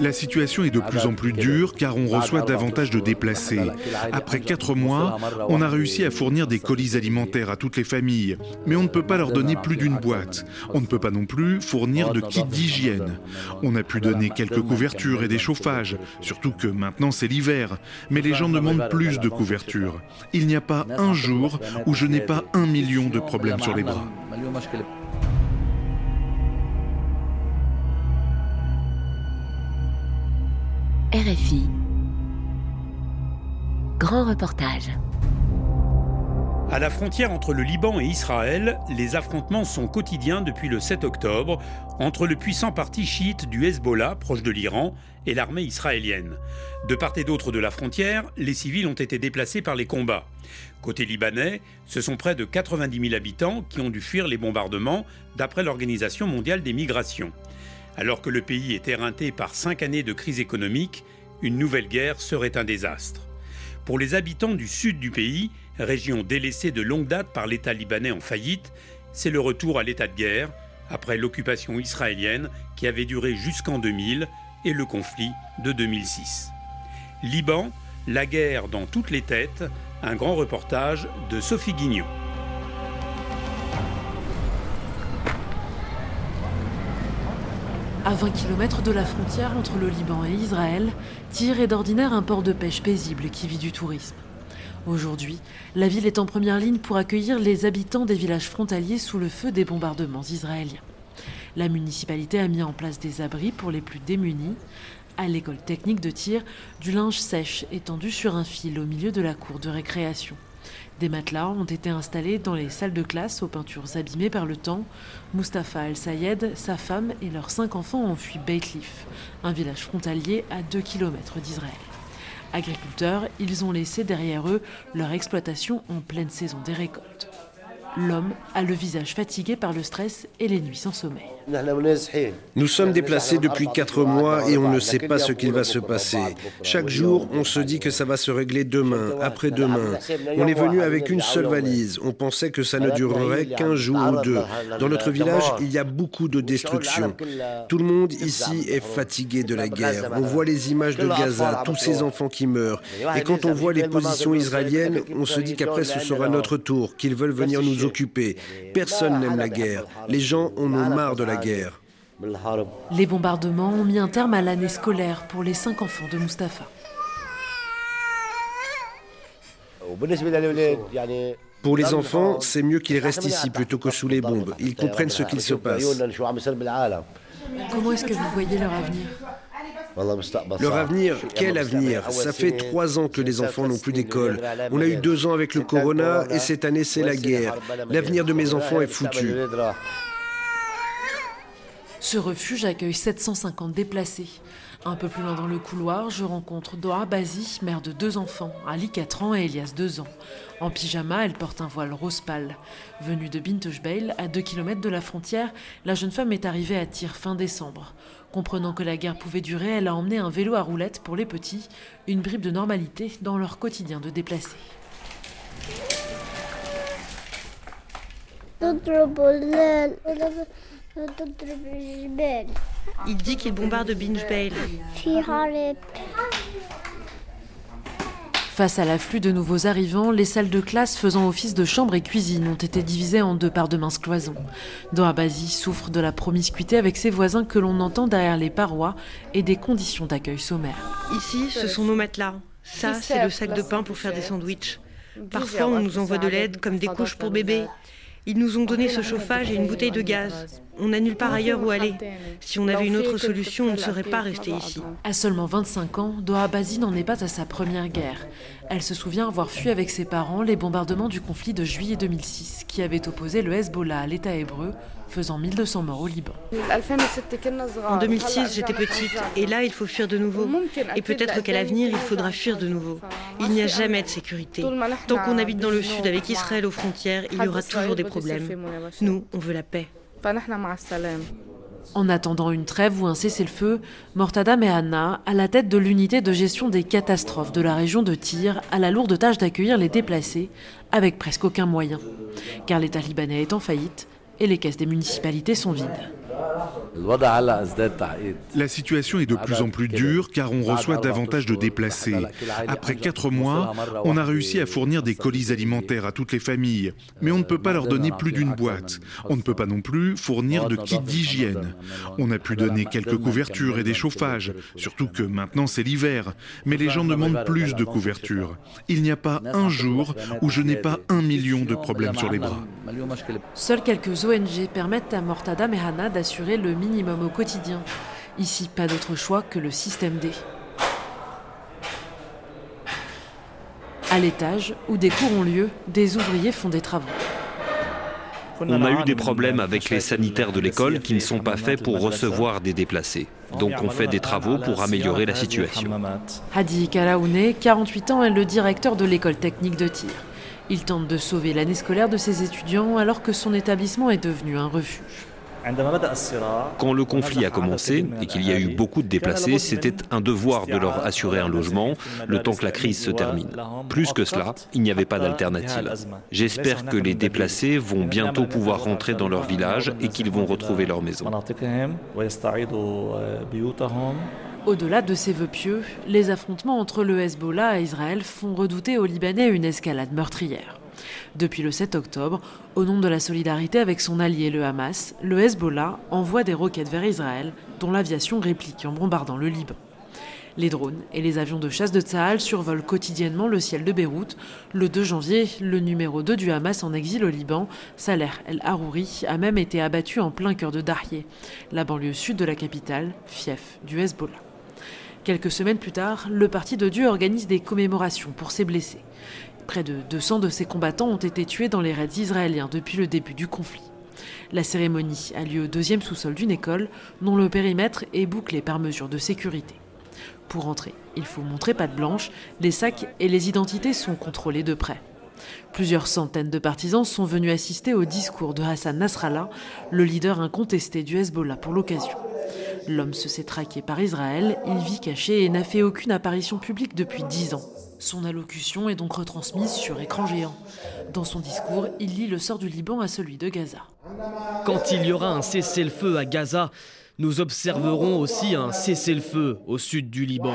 La situation est de plus en plus dure car on reçoit davantage de déplacés. Après quatre mois, on a réussi à fournir des colis alimentaires à toutes les familles, mais on ne peut pas leur donner plus d'une boîte. On ne peut pas non plus fournir de kits d'hygiène. On a pu donner quelques couvertures et des chauffages, surtout que maintenant c'est l'hiver, mais les gens demandent plus de couvertures. Il n'y a pas un jour où je n'ai pas un million de problèmes sur les bras. RFI. Grand reportage. À la frontière entre le Liban et Israël, les affrontements sont quotidiens depuis le 7 octobre entre le puissant parti chiite du Hezbollah, proche de l'Iran, et l'armée israélienne. De part et d'autre de la frontière, les civils ont été déplacés par les combats. Côté libanais, ce sont près de 90 000 habitants qui ont dû fuir les bombardements, d'après l'Organisation mondiale des migrations. Alors que le pays est éreinté par cinq années de crise économique, une nouvelle guerre serait un désastre. Pour les habitants du sud du pays, région délaissée de longue date par l'État libanais en faillite, c'est le retour à l'état de guerre, après l'occupation israélienne qui avait duré jusqu'en 2000 et le conflit de 2006. Liban, la guerre dans toutes les têtes, un grand reportage de Sophie Guignot. À 20 km de la frontière entre le Liban et Israël, Tyr est d'ordinaire un port de pêche paisible qui vit du tourisme. Aujourd'hui, la ville est en première ligne pour accueillir les habitants des villages frontaliers sous le feu des bombardements israéliens. La municipalité a mis en place des abris pour les plus démunis. À l'école technique de tir, du linge sèche étendu sur un fil au milieu de la cour de récréation. Des matelas ont été installés dans les salles de classe aux peintures abîmées par le temps. Mustapha Al-Sayed, sa femme et leurs cinq enfants ont fui Beitlif, un village frontalier à 2 km d'Israël. Agriculteurs, ils ont laissé derrière eux leur exploitation en pleine saison des récoltes. L'homme a le visage fatigué par le stress et les nuits sans sommeil. Nous sommes déplacés depuis quatre mois et on ne sait pas ce qu'il va se passer. Chaque jour, on se dit que ça va se régler demain, après-demain. On est venu avec une seule valise. On pensait que ça ne durerait qu'un jour ou deux. Dans notre village, il y a beaucoup de destruction. Tout le monde ici est fatigué de la guerre. On voit les images de Gaza, tous ces enfants qui meurent. Et quand on voit les positions israéliennes, on se dit qu'après ce sera notre tour, qu'ils veulent venir nous occuper. Personne n'aime la guerre. Les gens en ont marre de la guerre. Les bombardements ont mis un terme à l'année scolaire pour les cinq enfants de Mustapha. Pour les enfants, c'est mieux qu'ils restent ici plutôt que sous les bombes. Ils comprennent ce qu'il se passe. Comment est-ce que vous voyez leur avenir? Leur avenir, quel avenir Ça fait trois ans que les enfants n'ont plus d'école. On a eu deux ans avec le corona et cette année c'est la guerre. L'avenir de mes enfants est foutu. Ce refuge accueille 750 déplacés. Un peu plus loin dans le couloir, je rencontre Doha Bazi, mère de deux enfants, Ali 4 ans et Elias 2 ans. En pyjama, elle porte un voile rose pâle. Venue de Bintejbeil, à 2 km de la frontière, la jeune femme est arrivée à Tyr fin décembre. Comprenant que la guerre pouvait durer, elle a emmené un vélo à roulettes pour les petits, une bribe de normalité dans leur quotidien de déplacés. Il dit qu'il bombarde Binge Face à l'afflux de nouveaux arrivants, les salles de classe faisant office de chambre et cuisine ont été divisées en deux par de minces cloisons. Doabazi souffre de la promiscuité avec ses voisins que l'on entend derrière les parois et des conditions d'accueil sommaires. Ici, ce sont nos matelas. Ça, c'est le sac de pain pour faire des sandwichs. Parfois, on nous envoie de l'aide comme des couches pour bébés. Ils nous ont donné ce chauffage et une bouteille de gaz. On n'a nulle part ailleurs où aller. Si on avait une autre solution, on ne serait pas resté ici. À seulement 25 ans, Doha Bazi n'en est pas à sa première guerre. Elle se souvient avoir fui avec ses parents les bombardements du conflit de juillet 2006, qui avait opposé le Hezbollah à l'État hébreu, faisant 1200 morts au Liban. En 2006, j'étais petite, et là, il faut fuir de nouveau. Et peut-être qu'à l'avenir, il faudra fuir de nouveau. Il n'y a jamais de sécurité. Tant qu'on habite dans le sud avec Israël aux frontières, il y aura toujours des problèmes. Nous, on veut la paix. En attendant une trêve ou un cessez-le-feu, Mortada Mehanna, à la tête de l'unité de gestion des catastrophes de la région de Tyr, a la lourde tâche d'accueillir les déplacés avec presque aucun moyen. Car l'État libanais est en faillite et les caisses des municipalités sont vides. La situation est de plus en plus dure car on reçoit davantage de déplacés. Après quatre mois, on a réussi à fournir des colis alimentaires à toutes les familles, mais on ne peut pas leur donner plus d'une boîte. On ne peut pas non plus fournir de kits d'hygiène. On a pu donner quelques couvertures et des chauffages, surtout que maintenant c'est l'hiver, mais les gens demandent plus de couvertures. Il n'y a pas un jour où je n'ai pas un million de problèmes sur les bras. Seules quelques ONG permettent à Mortada Mehana d'assurer le minimum au quotidien. Ici, pas d'autre choix que le système D. À l'étage, où des cours ont lieu, des ouvriers font des travaux. On a eu des problèmes avec les sanitaires de l'école qui ne sont pas faits pour recevoir des déplacés. Donc on fait des travaux pour améliorer la situation. Hadi Karaoune, 48 ans, est le directeur de l'école technique de tir. Il tente de sauver l'année scolaire de ses étudiants alors que son établissement est devenu un refuge. Quand le conflit a commencé et qu'il y a eu beaucoup de déplacés, c'était un devoir de leur assurer un logement le temps que la crise se termine. Plus que cela, il n'y avait pas d'alternative. J'espère que les déplacés vont bientôt pouvoir rentrer dans leur village et qu'ils vont retrouver leur maison. Au-delà de ces vœux pieux, les affrontements entre le Hezbollah et Israël font redouter aux Libanais une escalade meurtrière. Depuis le 7 octobre, au nom de la solidarité avec son allié le Hamas, le Hezbollah envoie des roquettes vers Israël, dont l'aviation réplique en bombardant le Liban. Les drones et les avions de chasse de Tsahal survolent quotidiennement le ciel de Beyrouth. Le 2 janvier, le numéro 2 du Hamas en exil au Liban, Saler El-Harouri, a même été abattu en plein cœur de Darié, la banlieue sud de la capitale, fief du Hezbollah. Quelques semaines plus tard, le Parti de Dieu organise des commémorations pour ses blessés. Près de 200 de ces combattants ont été tués dans les raids israéliens depuis le début du conflit. La cérémonie a lieu au deuxième sous-sol d'une école dont le périmètre est bouclé par mesure de sécurité. Pour entrer, il faut montrer patte blanche, les sacs et les identités sont contrôlés de près. Plusieurs centaines de partisans sont venus assister au discours de Hassan Nasrallah, le leader incontesté du Hezbollah pour l'occasion. L'homme se s'est traqué par Israël, il vit caché et n'a fait aucune apparition publique depuis dix ans. Son allocution est donc retransmise sur écran géant. Dans son discours, il lie le sort du Liban à celui de Gaza. Quand il y aura un cessez-le-feu à Gaza, nous observerons aussi un cessez-le-feu au sud du Liban.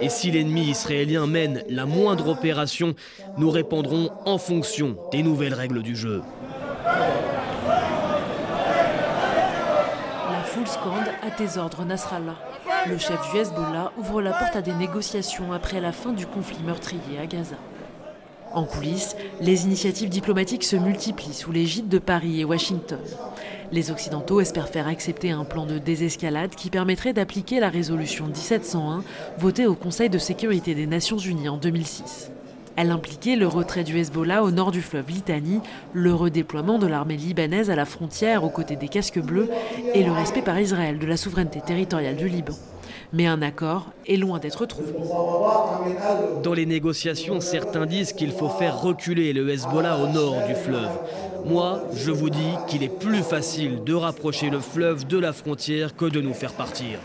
Et si l'ennemi israélien mène la moindre opération, nous répondrons en fonction des nouvelles règles du jeu. La foule scande à tes ordres, Nasrallah. Le chef du Hezbollah ouvre la porte à des négociations après la fin du conflit meurtrier à Gaza. En coulisses, les initiatives diplomatiques se multiplient sous l'égide de Paris et Washington. Les Occidentaux espèrent faire accepter un plan de désescalade qui permettrait d'appliquer la résolution 1701 votée au Conseil de sécurité des Nations Unies en 2006. Elle impliquait le retrait du Hezbollah au nord du fleuve Litanie, le redéploiement de l'armée libanaise à la frontière aux côtés des casques bleus et le respect par Israël de la souveraineté territoriale du Liban. Mais un accord est loin d'être trouvé. Dans les négociations, certains disent qu'il faut faire reculer le Hezbollah au nord du fleuve. Moi, je vous dis qu'il est plus facile de rapprocher le fleuve de la frontière que de nous faire partir.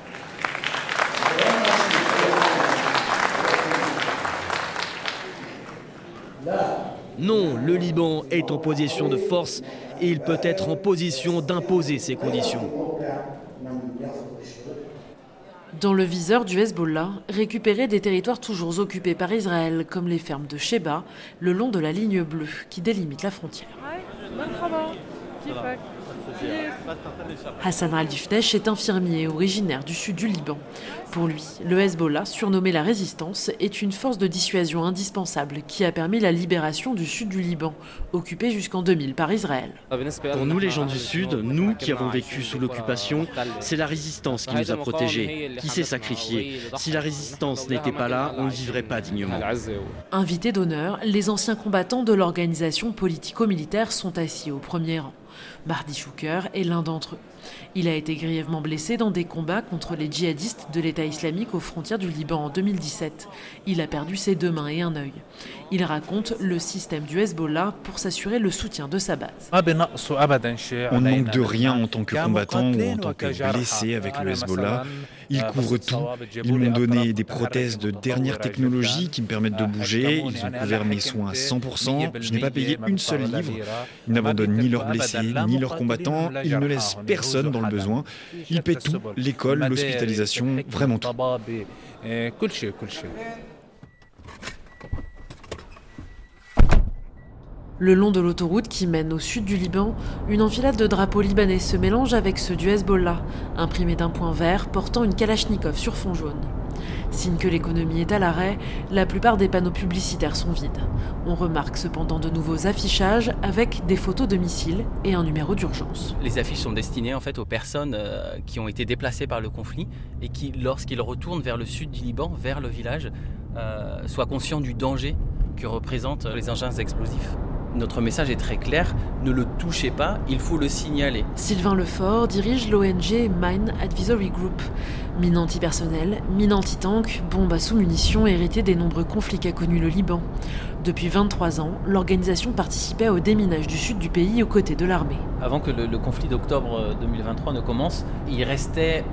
Non, le Liban est en position de force et il peut être en position d'imposer ses conditions. Dans le viseur du Hezbollah, récupérer des territoires toujours occupés par Israël, comme les fermes de Sheba, le long de la ligne bleue qui délimite la frontière. Hassan al-Difnesh est infirmier originaire du sud du Liban. Pour lui, le Hezbollah, surnommé la résistance, est une force de dissuasion indispensable qui a permis la libération du sud du Liban, occupé jusqu'en 2000 par Israël. Pour nous, les gens du sud, nous qui avons vécu sous l'occupation, c'est la résistance qui nous a protégés, qui s'est sacrifiée. Si la résistance n'était pas là, on ne vivrait pas dignement. Invités d'honneur, les anciens combattants de l'organisation politico-militaire sont assis au premier rang. Mardi Shuker est l'un d'entre eux. Il a été grièvement blessé dans des combats contre les djihadistes de l'État islamique aux frontières du Liban en 2017. Il a perdu ses deux mains et un œil. Il raconte le système du Hezbollah pour s'assurer le soutien de sa base. On ne manque de rien en tant que combattant ou en tant que blessé avec le Hezbollah. Ils couvrent tout. Ils m'ont donné des prothèses de dernière technologie qui me permettent de bouger. Ils ont couvert mes soins à 100%. Je n'ai pas payé une seule livre. Ils n'abandonnent ni leurs blessés, ni leurs combattants. Ils ne laissent personne dans le besoin. Ils paient tout, l'école, l'hospitalisation, vraiment tout. Le long de l'autoroute qui mène au sud du Liban, une enfilade de drapeaux libanais se mélange avec ceux du Hezbollah, imprimés d'un point vert portant une Kalachnikov sur fond jaune. Signe que l'économie est à l'arrêt, la plupart des panneaux publicitaires sont vides. On remarque cependant de nouveaux affichages avec des photos de missiles et un numéro d'urgence. Les affiches sont destinées aux personnes euh, qui ont été déplacées par le conflit et qui, lorsqu'ils retournent vers le sud du Liban, vers le village, euh, soient conscients du danger que représentent les engins explosifs. Notre message est très clair, ne le touchez pas, il faut le signaler. Sylvain Lefort dirige l'ONG Mine Advisory Group. Mine antipersonnelle, mine anti-tank, bombes à sous-munitions héritées des nombreux conflits qu'a connus le Liban. Depuis 23 ans, l'organisation participait au déminage du sud du pays aux côtés de l'armée. Avant que le, le conflit d'octobre 2023 ne commence, il restait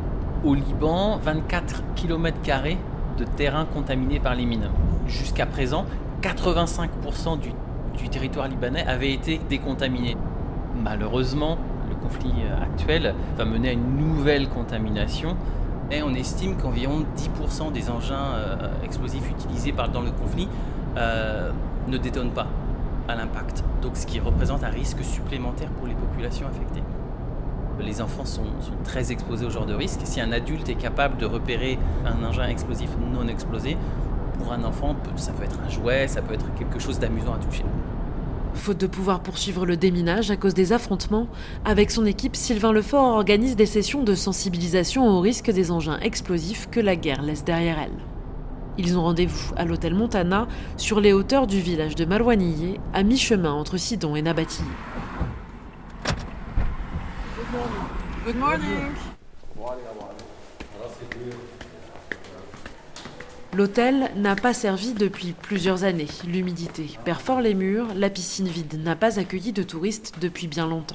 au Liban 24 km de terrain contaminé par les mines. Jusqu'à présent, 85% du du territoire libanais avait été décontaminé. Malheureusement, le conflit actuel va mener à une nouvelle contamination et on estime qu'environ 10% des engins euh, explosifs utilisés dans le conflit euh, ne détonnent pas à l'impact, donc ce qui représente un risque supplémentaire pour les populations affectées. Les enfants sont, sont, très exposés au genre de risque. Si un adulte est capable de repérer un engin explosif non explosé, pour un enfant, ça peut être un jouet, ça peut être quelque chose d'amusant à toucher. Faute de pouvoir poursuivre le déminage à cause des affrontements, avec son équipe, Sylvain Lefort organise des sessions de sensibilisation au risque des engins explosifs que la guerre laisse derrière elle. Ils ont rendez-vous à l'hôtel Montana, sur les hauteurs du village de Malouanillé, à mi-chemin entre Sidon et Nabati. Good morning. L'hôtel n'a pas servi depuis plusieurs années. L'humidité perfore les murs, la piscine vide n'a pas accueilli de touristes depuis bien longtemps.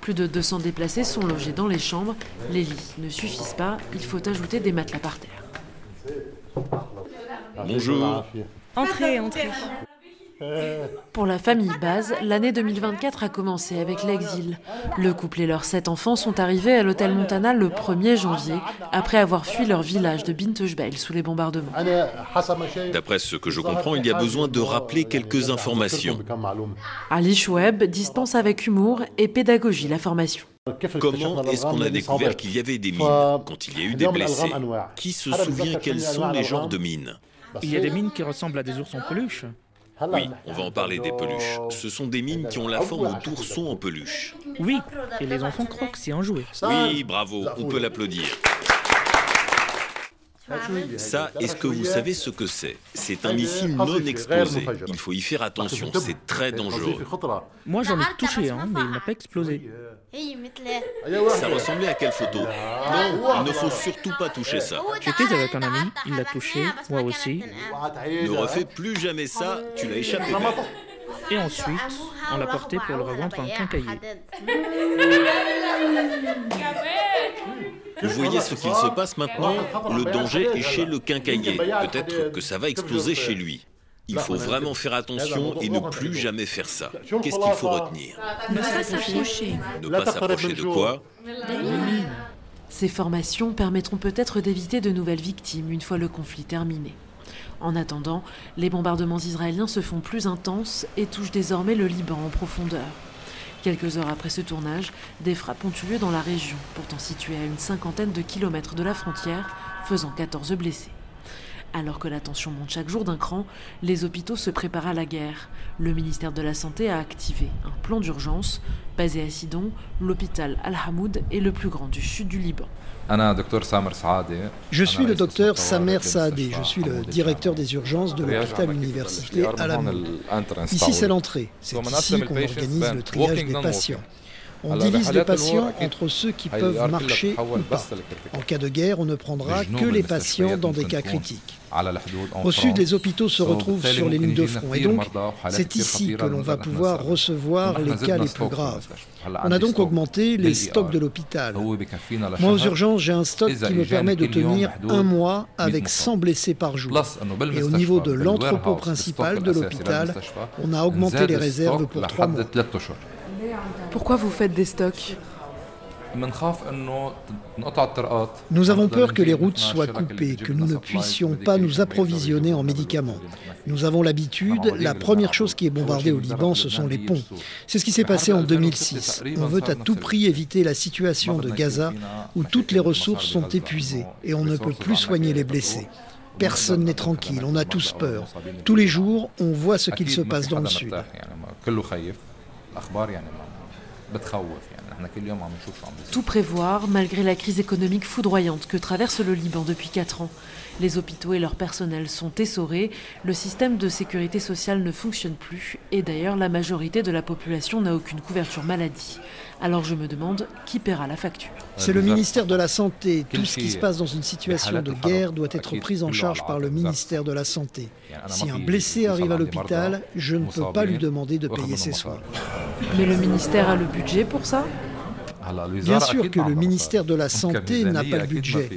Plus de 200 déplacés sont logés dans les chambres. Les lits ne suffisent pas, il faut ajouter des matelas par terre. Bonjour. Entrez, entrez. Pour la famille Baz, l'année 2024 a commencé avec l'exil. Le couple et leurs sept enfants sont arrivés à l'hôtel Montana le 1er janvier, après avoir fui leur village de Bintejbel sous les bombardements. D'après ce que je comprends, il y a besoin de rappeler quelques informations. Ali Choueb dispense avec humour et pédagogie la formation. Comment est-ce qu'on a découvert qu'il y avait des mines quand il y a eu des blessés? Qui se souvient quels sont les genres de mines? Il y a des mines qui ressemblent à des ours en peluche. Oui, on va en parler des peluches. Ce sont des mines qui ont la forme d'oursons en peluche. Oui, et les enfants croient que c'est un jouet. Oui, bravo, on peut l'applaudir. Ça, est-ce que vous savez ce que c'est C'est un missile non explosé. Il faut y faire attention, c'est très dangereux. Moi j'en ai touché un, mais il n'a pas explosé. Ça ressemblait à quelle photo Non, il ne faut surtout pas toucher ça. J'étais avec un ami, il l'a touché, moi aussi. Ne refais plus jamais ça, tu l'as échappé. Et ensuite, on l'a porté pour le revendre à un quincaillier. Vous voyez ce qu'il se passe maintenant? Le danger est chez le quincaillier. Peut-être que ça va exploser chez lui. Il faut vraiment faire attention et ne plus jamais faire ça. Qu'est-ce qu'il faut retenir? Ne pas s'approcher. Ne pas s'approcher de quoi? Ces formations permettront peut-être d'éviter de nouvelles victimes une fois le conflit terminé. En attendant, les bombardements israéliens se font plus intenses et touchent désormais le Liban en profondeur. Quelques heures après ce tournage, des frappes ont eu lieu dans la région, pourtant située à une cinquantaine de kilomètres de la frontière, faisant 14 blessés. Alors que la tension monte chaque jour d'un cran, les hôpitaux se préparent à la guerre. Le ministère de la Santé a activé un plan d'urgence. Basé à Sidon, l'hôpital Al-Hamoud est le plus grand du sud du Liban. Je suis le docteur Samer Saadé, je suis le directeur des urgences de l'hôpital universitaire Al-Hamoud. Ici, c'est l'entrée. C'est ici qu'on organise le triage des patients. On divise les patients entre ceux qui peuvent marcher ou pas. En cas de guerre, on ne prendra que les patients dans des cas critiques. Au sud, les hôpitaux se retrouvent sur les lignes de front et donc c'est ici que l'on va pouvoir recevoir les cas les plus graves. On a donc augmenté les stocks de l'hôpital. Moi, aux urgences, j'ai un stock qui me permet de tenir un mois avec 100 blessés par jour. Et au niveau de l'entrepôt principal de l'hôpital, on a augmenté les réserves pour trois mois. Pourquoi vous faites des stocks nous avons peur que les routes soient coupées, que nous ne puissions pas nous approvisionner en médicaments. Nous avons l'habitude, la première chose qui est bombardée au Liban, ce sont les ponts. C'est ce qui s'est passé en 2006. On veut à tout prix éviter la situation de Gaza où toutes les ressources sont épuisées et on ne peut plus soigner les blessés. Personne n'est tranquille, on a tous peur. Tous les jours, on voit ce qu'il se passe dans le sud. Tout prévoir malgré la crise économique foudroyante que traverse le Liban depuis 4 ans. Les hôpitaux et leur personnel sont essorés, le système de sécurité sociale ne fonctionne plus et d'ailleurs la majorité de la population n'a aucune couverture maladie. Alors je me demande qui paiera la facture? C'est le ministère de la Santé. Tout ce qui se passe dans une situation de guerre doit être pris en charge par le ministère de la Santé. Si un blessé arrive à l'hôpital, je ne peux pas lui demander de payer ses soins. Mais le ministère a le budget pour ça? Bien sûr que le ministère de la Santé n'a pas le budget,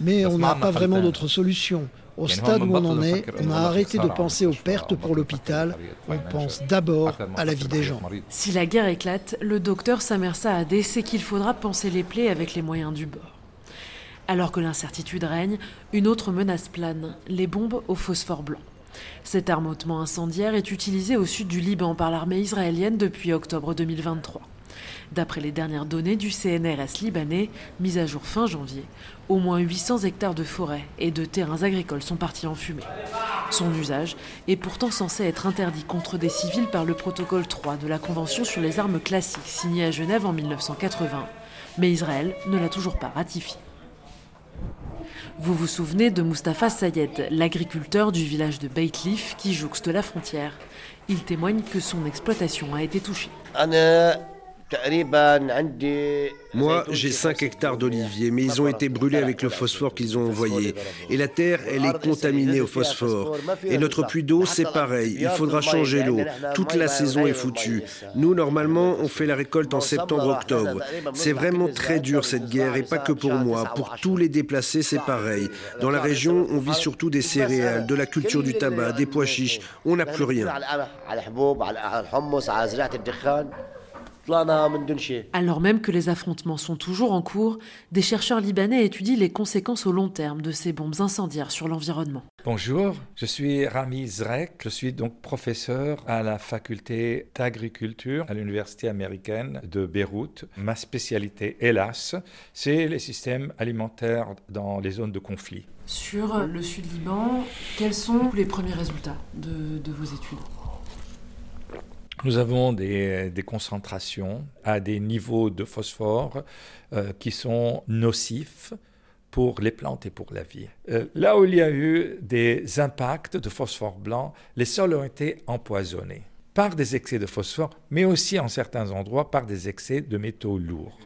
mais on n'a pas vraiment d'autre solution. Au stade où on en est, on a arrêté de penser aux pertes pour l'hôpital, on pense d'abord à la vie des gens. Si la guerre éclate, le docteur Samer Saadé sait qu'il faudra penser les plaies avec les moyens du bord. Alors que l'incertitude règne, une autre menace plane, les bombes au phosphore blanc. Cet armement incendiaire est utilisé au sud du Liban par l'armée israélienne depuis octobre 2023. D'après les dernières données du CNRS libanais, mises à jour fin janvier, au moins 800 hectares de forêts et de terrains agricoles sont partis en fumée. Son usage est pourtant censé être interdit contre des civils par le protocole 3 de la Convention sur les armes classiques signé à Genève en 1980, mais Israël ne l'a toujours pas ratifié. Vous vous souvenez de Mustapha Sayed, l'agriculteur du village de Beitlif qui jouxte la frontière. Il témoigne que son exploitation a été touchée. Moi, j'ai 5 hectares d'oliviers, mais ils ont été brûlés avec le phosphore qu'ils ont envoyé. Et la terre, elle est contaminée au phosphore. Et notre puits d'eau, c'est pareil. Il faudra changer l'eau. Toute la saison est foutue. Nous, normalement, on fait la récolte en septembre-octobre. C'est vraiment très dur cette guerre, et pas que pour moi. Pour tous les déplacés, c'est pareil. Dans la région, on vit surtout des céréales, de la culture du tabac, des pois chiches. On n'a plus rien. Alors même que les affrontements sont toujours en cours, des chercheurs libanais étudient les conséquences au long terme de ces bombes incendiaires sur l'environnement. Bonjour, je suis Rami Zrek, je suis donc professeur à la faculté d'agriculture à l'université américaine de Beyrouth. Ma spécialité, hélas, c'est les systèmes alimentaires dans les zones de conflit. Sur le sud Liban, quels sont les premiers résultats de vos études? Nous avons des, concentrations à des niveaux de phosphore euh, qui sont nocifs pour les plantes et pour la vie. Euh, là où il y a eu des impacts de phosphore blanc, les sols ont été empoisonnés par des excès de phosphore, mais aussi en certains endroits par des excès de métaux lourds.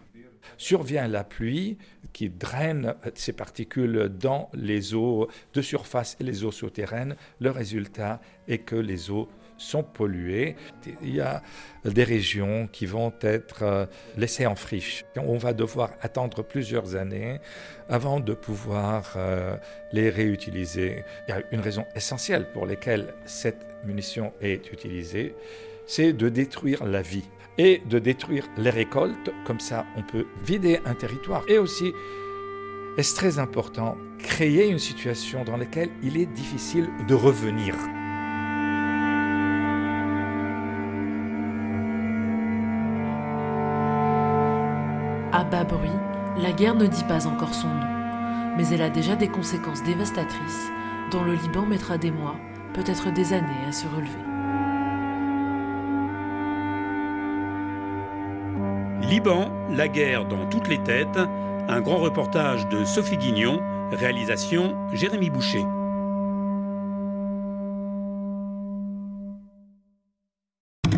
Survient la pluie qui draine ces particules dans les eaux de surface et les eaux souterraines. Le résultat est que les eaux sont polluées. Il y a des régions qui vont être euh, laissées en friche. On va devoir attendre plusieurs années avant de pouvoir euh, les réutiliser. Il y a une raison essentielle pour laquelle cette munition est utilisée, c'est de détruire la vie et de détruire les récoltes. Comme ça, on peut vider un territoire. Et aussi, est très important, créer une situation dans laquelle il est difficile de revenir? Bas bruit, la guerre ne dit pas encore son nom, mais elle a déjà des conséquences dévastatrices dont le Liban mettra des mois, peut-être des années à se relever. Liban, la guerre dans toutes les têtes, un grand reportage de Sophie Guignon, réalisation Jérémy Boucher.